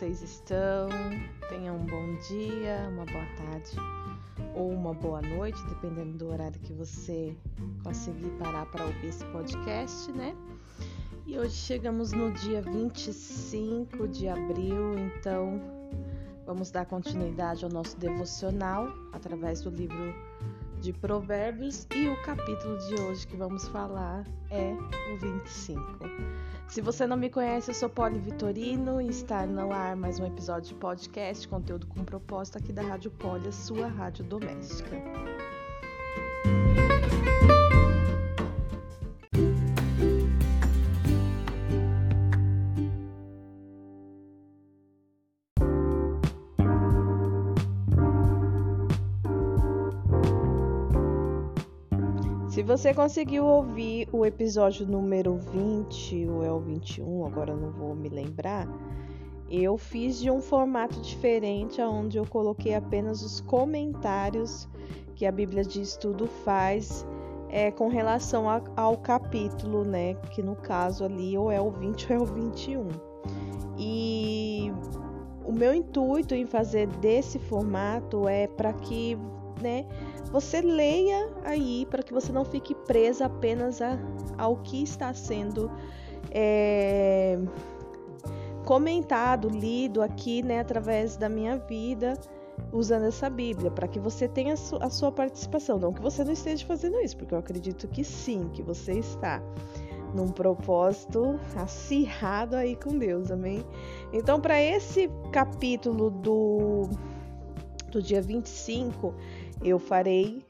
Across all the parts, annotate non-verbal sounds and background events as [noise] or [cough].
vocês estão? Tenham um bom dia, uma boa tarde ou uma boa noite, dependendo do horário que você conseguir parar para ouvir esse podcast, né? E hoje chegamos no dia 25 de abril, então vamos dar continuidade ao nosso devocional através do livro de Provérbios e o capítulo de hoje que vamos falar é o 25. Se você não me conhece, eu sou Poli Vitorino e está no ar mais um episódio de podcast, conteúdo com propósito aqui da Rádio Poli, a sua rádio doméstica. Você conseguiu ouvir o episódio número 20 ou é o 21, agora não vou me lembrar, eu fiz de um formato diferente, onde eu coloquei apenas os comentários que a Bíblia de Estudo faz é, com relação a, ao capítulo, né? Que no caso ali ou é o 20 ou é o 21. E o meu intuito em fazer desse formato é para que né, você leia aí para que você não fique presa apenas a, ao que está sendo é, comentado, lido aqui, né, através da minha vida, usando essa Bíblia, para que você tenha a, su a sua participação. Não que você não esteja fazendo isso, porque eu acredito que sim, que você está num propósito acirrado aí com Deus, amém? Então, para esse capítulo do, do dia 25, eu farei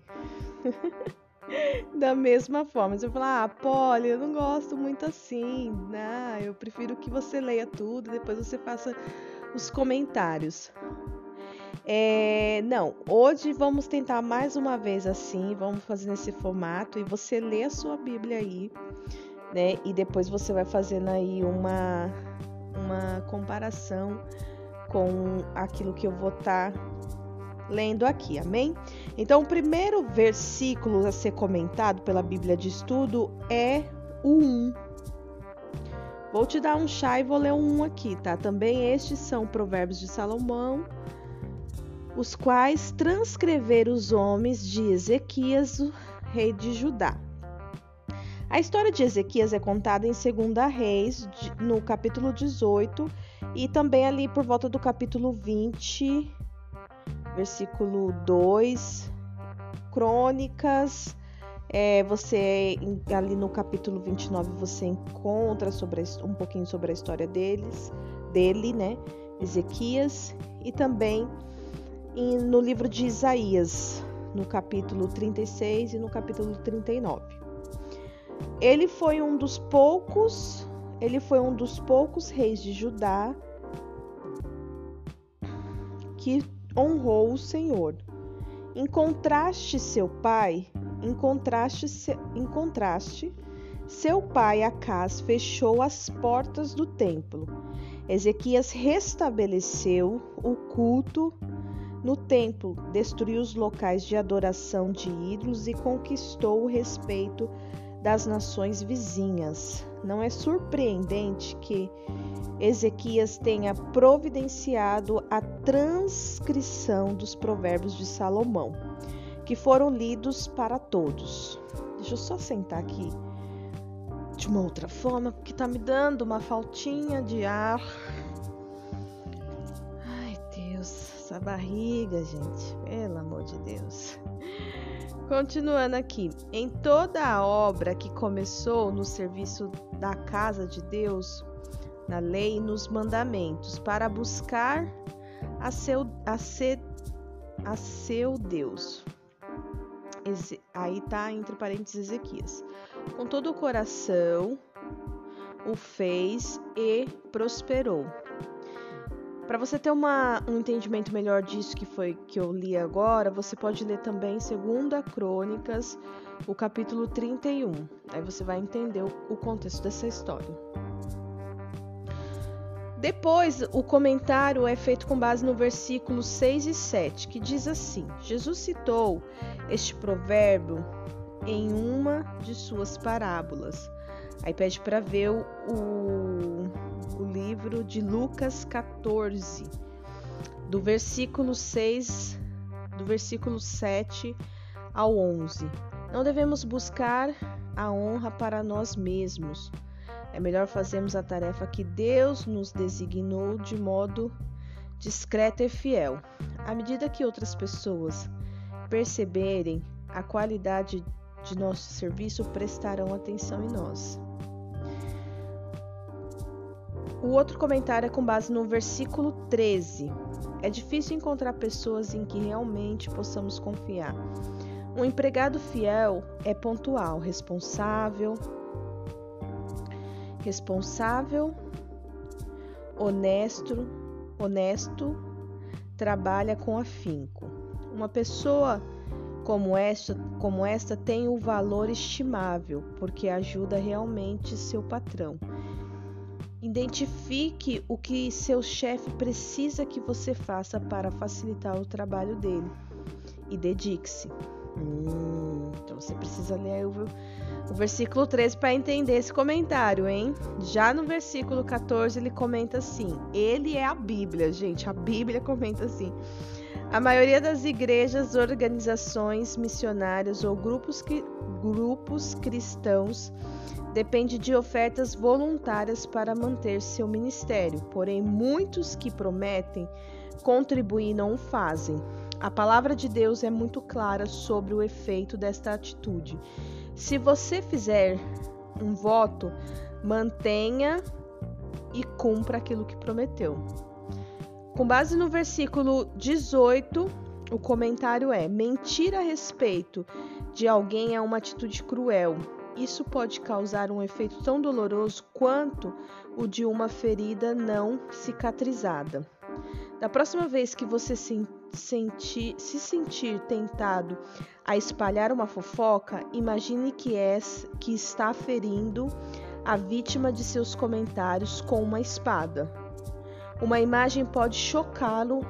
[laughs] da mesma forma. Você vai falar, ah, Polly, eu não gosto muito assim, né? Eu prefiro que você leia tudo, depois você faça os comentários. É, não, hoje vamos tentar mais uma vez assim, vamos fazer nesse formato e você lê a sua Bíblia aí, né? E depois você vai fazendo aí uma, uma comparação com aquilo que eu vou estar tá lendo aqui, amém? Então, o primeiro versículo a ser comentado pela Bíblia de Estudo é o 1. Vou te dar um chá e vou ler um 1 aqui, tá? Também estes são provérbios de Salomão, os quais transcreveram os homens de Ezequias, rei de Judá. A história de Ezequias é contada em 2 Reis, no capítulo 18, e também ali por volta do capítulo 20, versículo 2, Crônicas, é, você ali no capítulo 29 você encontra sobre um pouquinho sobre a história deles, dele, né? Ezequias e também no livro de Isaías, no capítulo 36 e no capítulo 39. Ele foi um dos poucos, ele foi um dos poucos reis de Judá que honrou o Senhor. Em contraste, seu pai, em contraste, seu pai Acás fechou as portas do templo. Ezequias restabeleceu o culto no templo, destruiu os locais de adoração de ídolos e conquistou o respeito das nações vizinhas. Não é surpreendente que Ezequias tenha providenciado a transcrição dos provérbios de Salomão, que foram lidos para todos. Deixa eu só sentar aqui de uma outra forma, porque tá me dando uma faltinha de ar. Ai, Deus, essa barriga, gente, pelo amor de Deus. Continuando aqui, em toda a obra que começou no serviço da casa de Deus, na lei e nos mandamentos, para buscar a seu, a ser, a seu Deus. Aí está entre parênteses Ezequias. Com todo o coração o fez e prosperou. Para você ter uma, um entendimento melhor disso que foi que eu li agora, você pode ler também 2 Crônicas, o capítulo 31. Aí você vai entender o, o contexto dessa história. Depois, o comentário é feito com base no versículo 6 e 7, que diz assim: Jesus citou este provérbio em uma de suas parábolas. Aí pede para ver o, o, livro de Lucas 14, do versículo 6, do versículo 7 ao 11. Não devemos buscar a honra para nós mesmos. É melhor fazermos a tarefa que Deus nos designou de modo discreto e fiel. À medida que outras pessoas perceberem a qualidade de nosso serviço, prestarão atenção em nós. O outro comentário é com base no versículo 13. É difícil encontrar pessoas em que realmente possamos confiar. Um empregado fiel é pontual, responsável, responsável, honesto, honesto, trabalha com afinco. Uma pessoa como esta, como esta tem um valor estimável, porque ajuda realmente seu patrão. Identifique o que seu chefe precisa que você faça para facilitar o trabalho dele e dedique-se. Hum, então você precisa ler o, o versículo 13 para entender esse comentário, hein? Já no versículo 14 ele comenta assim: Ele é a Bíblia, gente. A Bíblia comenta assim. A maioria das igrejas, organizações missionárias ou grupos, grupos cristãos depende de ofertas voluntárias para manter seu ministério, porém muitos que prometem contribuir não o fazem. A palavra de Deus é muito clara sobre o efeito desta atitude. Se você fizer um voto, mantenha e cumpra aquilo que prometeu. Com base no versículo 18, o comentário é: mentir a respeito de alguém é uma atitude cruel isso pode causar um efeito tão doloroso quanto o de uma ferida não cicatrizada. Da próxima vez que você se, sentir, se sentir tentado a espalhar uma fofoca, imagine que, é, que está ferindo a vítima de seus comentários com uma espada. Uma imagem pode chocá-lo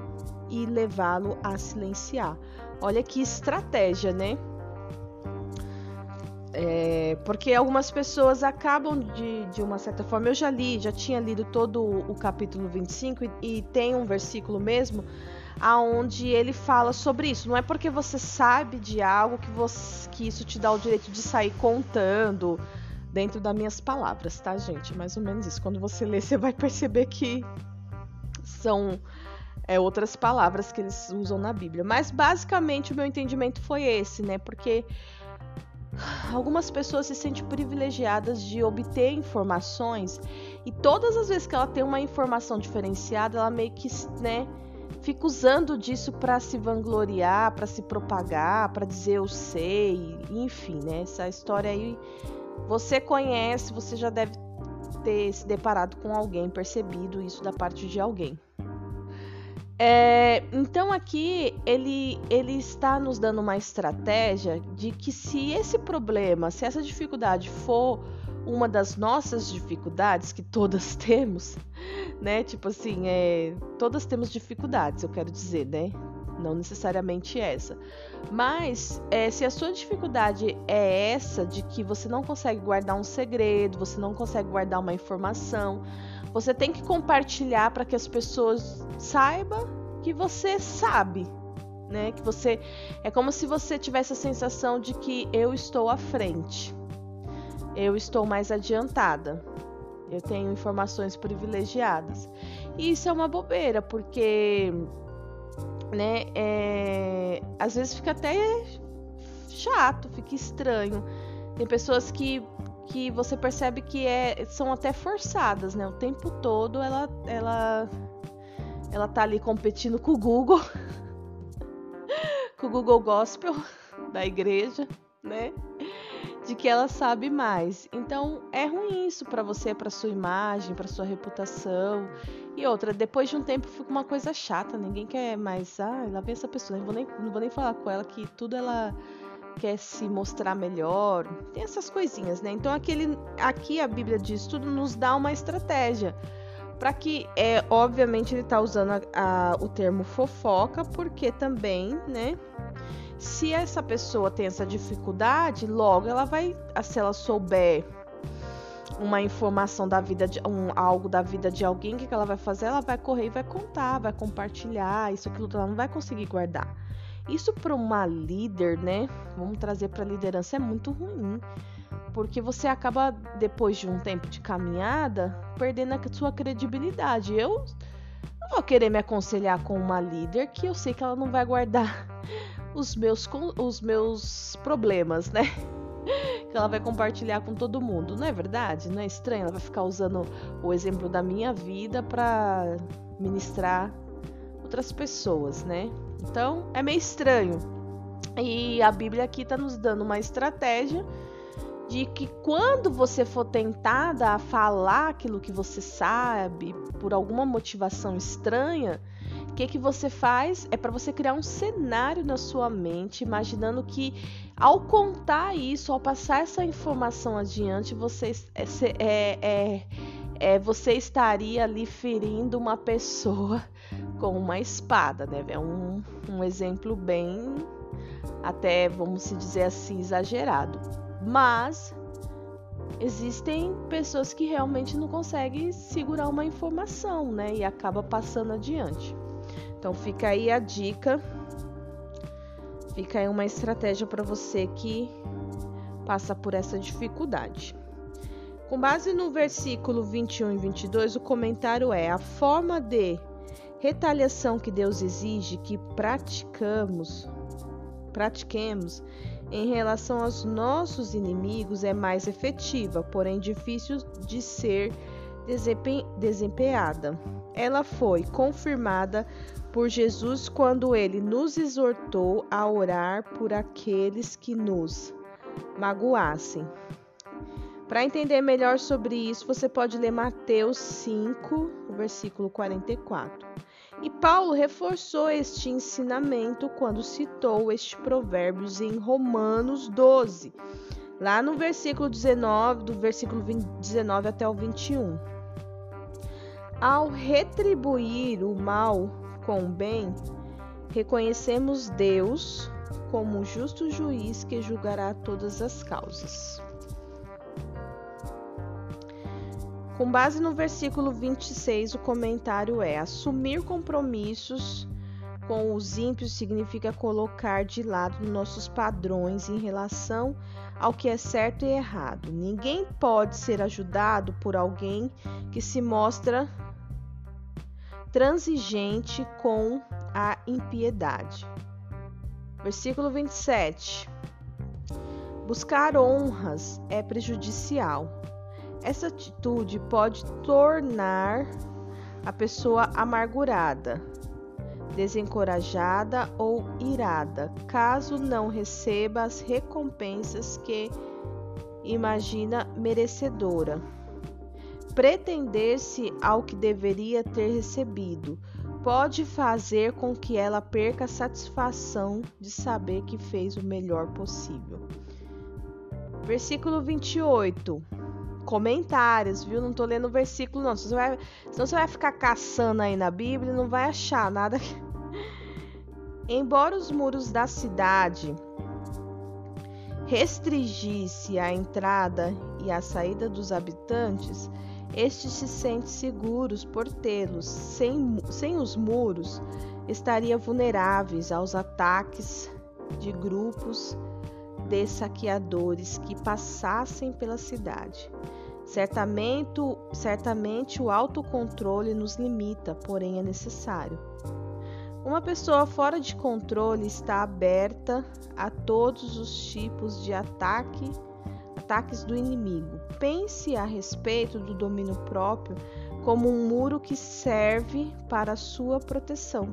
e levá-lo a silenciar. Olha que estratégia, né? É, porque algumas pessoas acabam de, de uma certa forma. Eu já li, já tinha lido todo o, capítulo 25 e, e tem um versículo mesmo aonde ele fala sobre isso. Não é porque você sabe de algo que, você, que isso te dá o direito de sair contando dentro das minhas palavras, tá, gente? Mais ou menos isso. Quando você lê, [laughs] você vai perceber que são é, outras palavras que eles usam na Bíblia. Mas basicamente o meu entendimento foi esse, né? Porque algumas pessoas se sentem privilegiadas de obter informações e todas as vezes que ela tem uma informação diferenciada, ela meio que, né, fica usando disso para se vangloriar, para se propagar, para dizer eu sei, enfim, né? Essa história aí você conhece, você já deve ter se deparado com alguém, percebido isso da parte de alguém. É, então aqui ele, ele está nos dando uma estratégia de que se esse problema, se essa dificuldade for uma das nossas dificuldades, que todas [laughs] temos, né? Tipo assim, é, todas temos dificuldades, eu quero dizer, né? Não necessariamente essa. Mas é, se a sua dificuldade é essa, de que você não consegue guardar um segredo, você não consegue guardar uma informação, você tem que compartilhar para que as pessoas saibam que você sabe, né? Que você é como se você tivesse a sensação de que eu estou à frente. Eu estou mais adiantada. Eu tenho informações privilegiadas. E isso é uma bobeira, porque né, é, às vezes fica até chato, fica estranho. Tem pessoas que que você percebe que é, são até forçadas, né? O tempo todo ela, ela, ela tá ali competindo com o Google, [laughs] com o Google Gospel da igreja, né? De que ela sabe mais. Então é ruim isso para você, para sua imagem, para sua reputação. E outra, depois de um tempo fica uma coisa chata, ninguém quer mais. Ah, lá vem essa pessoa, não vou nem, não vou nem falar com ela que tudo ela quer se mostrar melhor, tem essas coisinhas, né? Então aquele, aqui a Bíblia diz tudo nos dá uma estratégia para que é obviamente ele está usando a, a, o termo fofoca porque também, né? Se essa pessoa tem essa dificuldade, logo ela vai, se ela souber uma informação da vida de um, algo da vida de alguém, o que, ela vai fazer? Ela vai correr e vai contar, vai compartilhar, isso aquilo ela não vai conseguir guardar. Isso para uma líder, né? Vamos trazer para liderança é muito ruim, porque você acaba depois de um tempo de caminhada perdendo a sua credibilidade. Eu não vou querer me aconselhar com uma líder que eu sei que ela não vai guardar os meus os meus problemas, né? [laughs] que ela vai compartilhar com todo mundo. Não é verdade? Não é estranho? Ela vai ficar usando o exemplo da minha vida para ministrar outras pessoas, né? Então é meio estranho. E a Bíblia aqui está nos dando uma estratégia de que quando você for tentada a falar aquilo que você sabe por alguma motivação estranha, o que, que você faz? É para você criar um cenário na sua mente, imaginando que ao contar isso, ao passar essa informação adiante, você, é, é, é, é, você estaria ali ferindo uma pessoa [laughs] com uma espada, né? É um, um exemplo bem, até vamos dizer assim, exagerado. Mas existem pessoas que realmente não conseguem segurar uma informação, né? E acaba passando adiante. Então fica aí a dica, fica aí uma estratégia para você que passa por essa dificuldade. Com base no versículo 21 e 22, o comentário é: a forma de retaliação que Deus exige que praticamos, pratiquemos em relação aos nossos inimigos é mais efetiva, porém difícil de ser desempenhada. Ela foi confirmada por Jesus quando ele nos exortou a orar por aqueles que nos magoassem. Para entender melhor sobre isso, você pode ler Mateus 5, versículo 44. E Paulo reforçou este ensinamento quando citou este provérbio em Romanos 12, lá no versículo 19, do versículo 19 até o 21. Ao retribuir o mal com o bem, reconhecemos Deus como justo juiz que julgará todas as causas. Com base no versículo 26, o comentário é: assumir compromissos com os ímpios significa colocar de lado nossos padrões em relação ao que é certo e errado. Ninguém pode ser ajudado por alguém que se mostra transigente com a impiedade. Versículo 27. Buscar honras é prejudicial. Essa atitude pode tornar a pessoa amargurada, desencorajada ou irada, caso não receba as recompensas que imagina merecedora pretender-se ao que deveria ter recebido pode fazer com que ela perca a satisfação de saber que fez o melhor possível. Versículo 28. Comentários, viu? Não tô lendo o versículo, não. Você vai, senão você vai ficar caçando aí na Bíblia e não vai achar nada. [laughs] Embora os muros da cidade restringisse a entrada e a saída dos habitantes, estes se sentem seguros por tê-los. Sem, sem os muros, estariam vulneráveis aos ataques de grupos de saqueadores que passassem pela cidade. Certamente, certamente o autocontrole nos limita, porém é necessário. Uma pessoa fora de controle está aberta a todos os tipos de ataque ataques do inimigo. Pense a respeito do domínio próprio como um muro que serve para sua proteção.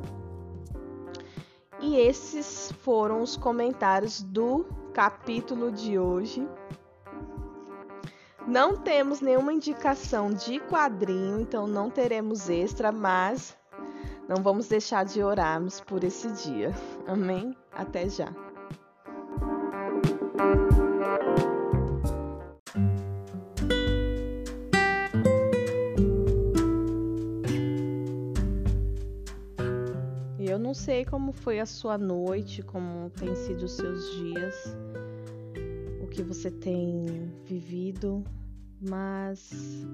E esses foram os comentários do capítulo de hoje. Não temos nenhuma indicação de quadrinho, então não teremos extra, mas não vamos deixar de orarmos por esse dia. Amém? Até já. Sei como foi a sua noite, como tem sido os seus dias, o que você tem vivido, mas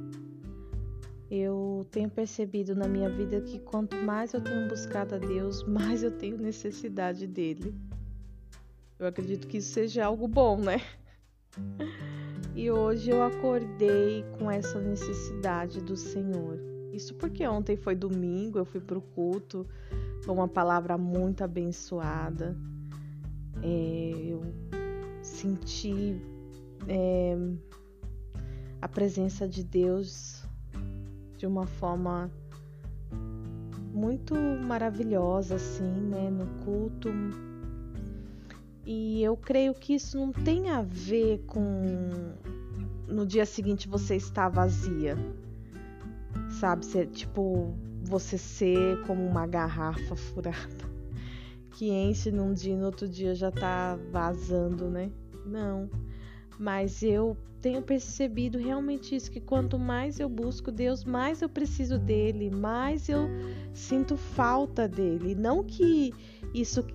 eu tenho percebido na minha vida que quanto mais eu tenho buscado a Deus, [laughs] mais eu tenho necessidade dele. Eu acredito que isso seja algo bom, né? [laughs] E hoje eu acordei com essa necessidade do Senhor. Isso porque ontem foi domingo, eu fui pro culto, foi uma palavra muito abençoada. É, eu senti é, a presença de Deus de uma forma muito maravilhosa, assim, né, no culto. E eu creio que isso não tem a ver com no dia seguinte você estar vazia, sabe? Ser, tipo, você ser como uma garrafa furada que enche num dia e no outro dia já tá vazando, né? Não. Mas eu tenho percebido realmente isso que quanto mais eu busco Deus, mais eu preciso dele, mais eu sinto falta dele. Não que isso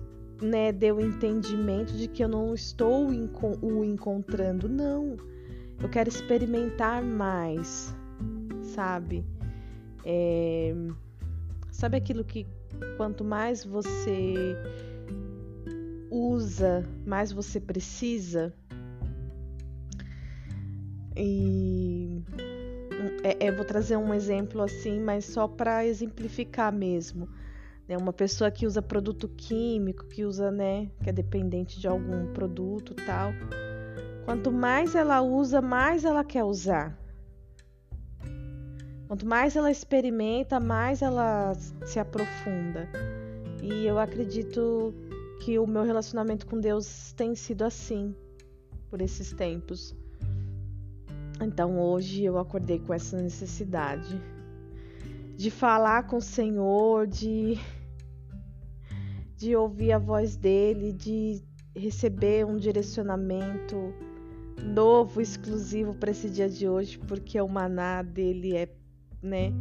né, o entendimento de que eu não estou o encontrando, não. Eu quero experimentar mais, sabe? É... Sabe aquilo que quanto mais você usa, mais você precisa? E é, é, vou trazer um exemplo assim, mas só para exemplificar mesmo. Né? Uma pessoa que usa produto químico, que usa, né, que é dependente de algum produto tal. Quanto mais ela usa, mais ela quer usar. Quanto mais ela experimenta, mais ela se aprofunda. E eu acredito que o meu relacionamento com Deus tem sido assim por esses tempos. Então hoje eu acordei com essa necessidade de falar com o Senhor, de de ouvir a voz dele, de receber um direcionamento novo, exclusivo para esse dia de hoje, porque o maná dele é né?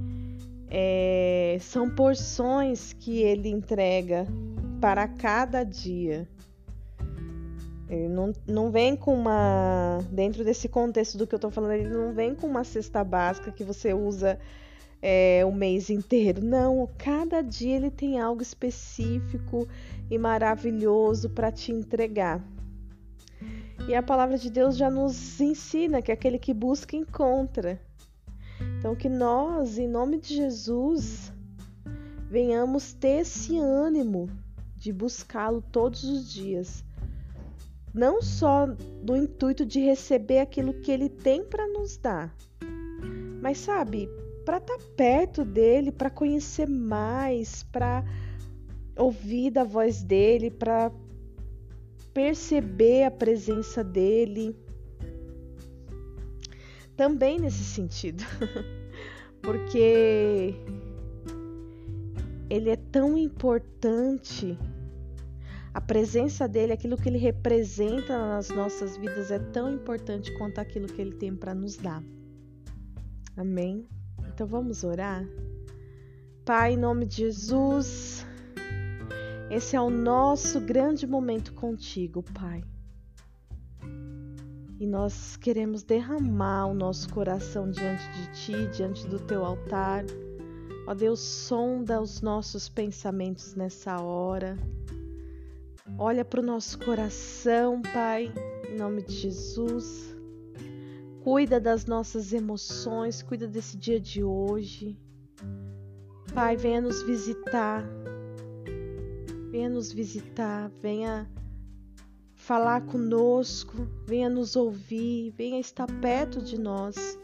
É, são porções que ele entrega para cada dia. Ele não, não vem com uma. Dentro desse contexto do que eu tô falando, ele não vem com uma cesta básica que você usa é, o mês inteiro. Não, cada dia ele tem algo específico e maravilhoso para te entregar. E a palavra de Deus já nos ensina que aquele que busca encontra. Então, que nós, em nome de Jesus, venhamos ter esse ânimo de buscá-lo todos os dias. Não só do intuito de receber aquilo que ele tem para nos dar, mas sabe, para estar tá perto dele, para conhecer mais, para ouvir da voz dele, para perceber a presença dele também nesse sentido. [laughs] Porque ele é tão importante. A presença dele, aquilo que ele representa nas nossas vidas é tão importante quanto aquilo que ele tem para nos dar. Amém? Então vamos orar? Pai, em nome de Jesus, esse é o nosso grande momento contigo, Pai e nós queremos derramar o nosso coração diante de Ti, diante do Teu altar. Ó Deus, sonda os nossos pensamentos nessa hora. Olha para o nosso coração, Pai, em nome de Jesus. Cuida das nossas emoções, cuida desse dia de hoje. Pai, venha nos visitar. Venha nos visitar, venha falar conosco, venha nos ouvir, venha estar perto de nós.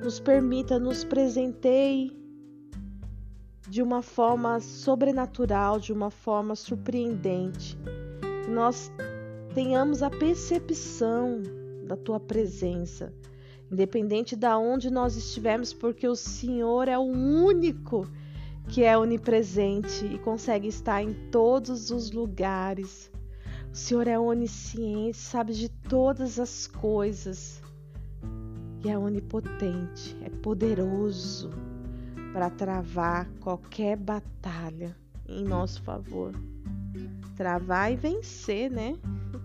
Nos permita, nos presenteie de uma forma sobrenatural, de uma forma surpreendente. Que nós tenhamos a percepção da tua presença, independente de onde nós estivermos, porque o Senhor é o único que é onipresente e consegue estar em todos os lugares. O Senhor é onisciente, sabe de todas as coisas e é onipotente, é poderoso para travar qualquer batalha em nosso favor. Travar e vencer, né?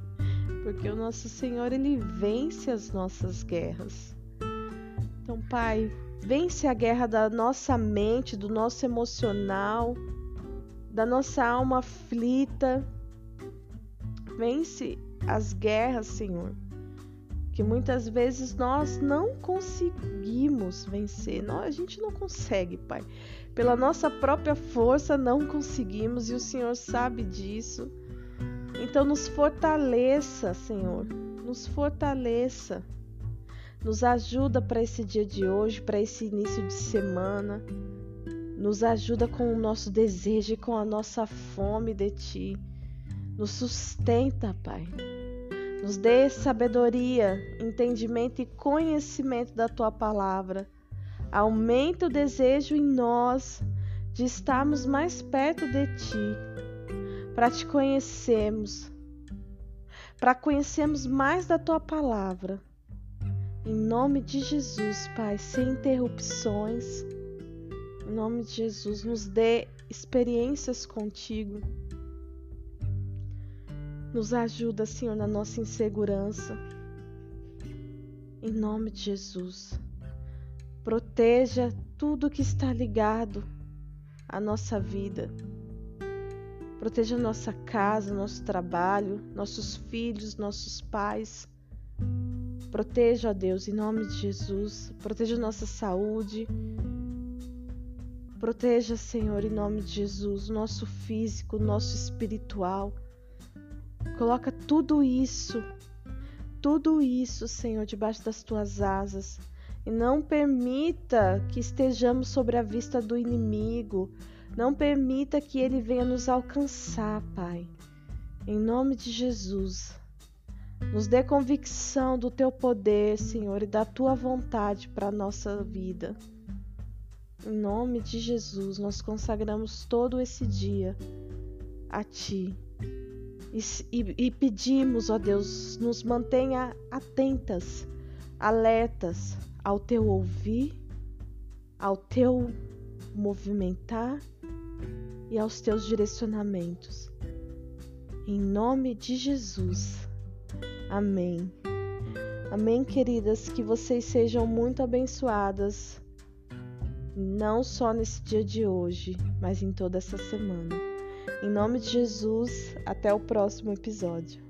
[laughs] Porque o nosso Senhor ele vence as nossas guerras. Então, Pai, vence a guerra da nossa mente, do nosso emocional, da nossa alma aflita. Vence as guerras, Senhor, que muitas vezes nós não conseguimos vencer. Nós, a gente não consegue, Pai. Pela nossa própria força não conseguimos e o Senhor sabe disso. Então nos fortaleça, Senhor. Nos fortaleça. Nos ajuda para esse dia de hoje, para esse início de semana. Nos ajuda com o nosso desejo e com a nossa fome de Ti. Nos sustenta, Pai. Nos dê sabedoria, entendimento e conhecimento da Tua palavra. Aumenta o desejo em nós de estarmos mais perto de Ti, para Te conhecermos, para conhecermos mais da Tua palavra. Em nome de Jesus, Pai, sem interrupções. Em nome de Jesus, nos dê experiências contigo. Nos ajuda, Senhor, na nossa insegurança. Em nome de Jesus. Proteja tudo que está ligado à nossa vida. Proteja nossa casa, nosso trabalho, nossos filhos, nossos pais. Proteja, Deus, em nome de Jesus. Proteja nossa saúde. Proteja, Senhor, em nome de Jesus, o nosso físico, o nosso espiritual. Coloca tudo isso, tudo isso, Senhor, debaixo das tuas asas. E não permita que estejamos sobre a vista do inimigo. Não permita que ele venha nos alcançar, Pai. Em nome de Jesus. Nos dê convicção do teu poder, Senhor, e da tua vontade para a nossa vida. Em nome de Jesus, nós consagramos todo esse dia a Ti. E, e, e pedimos, ó Deus, nos mantenha atentas, alertas ao teu ouvir, ao teu movimentar e aos teus direcionamentos. Em nome de Jesus. Amém. Amém, queridas, que vocês sejam muito abençoadas, não só nesse dia de hoje, mas em toda essa semana. Em nome de Jesus, até o próximo episódio.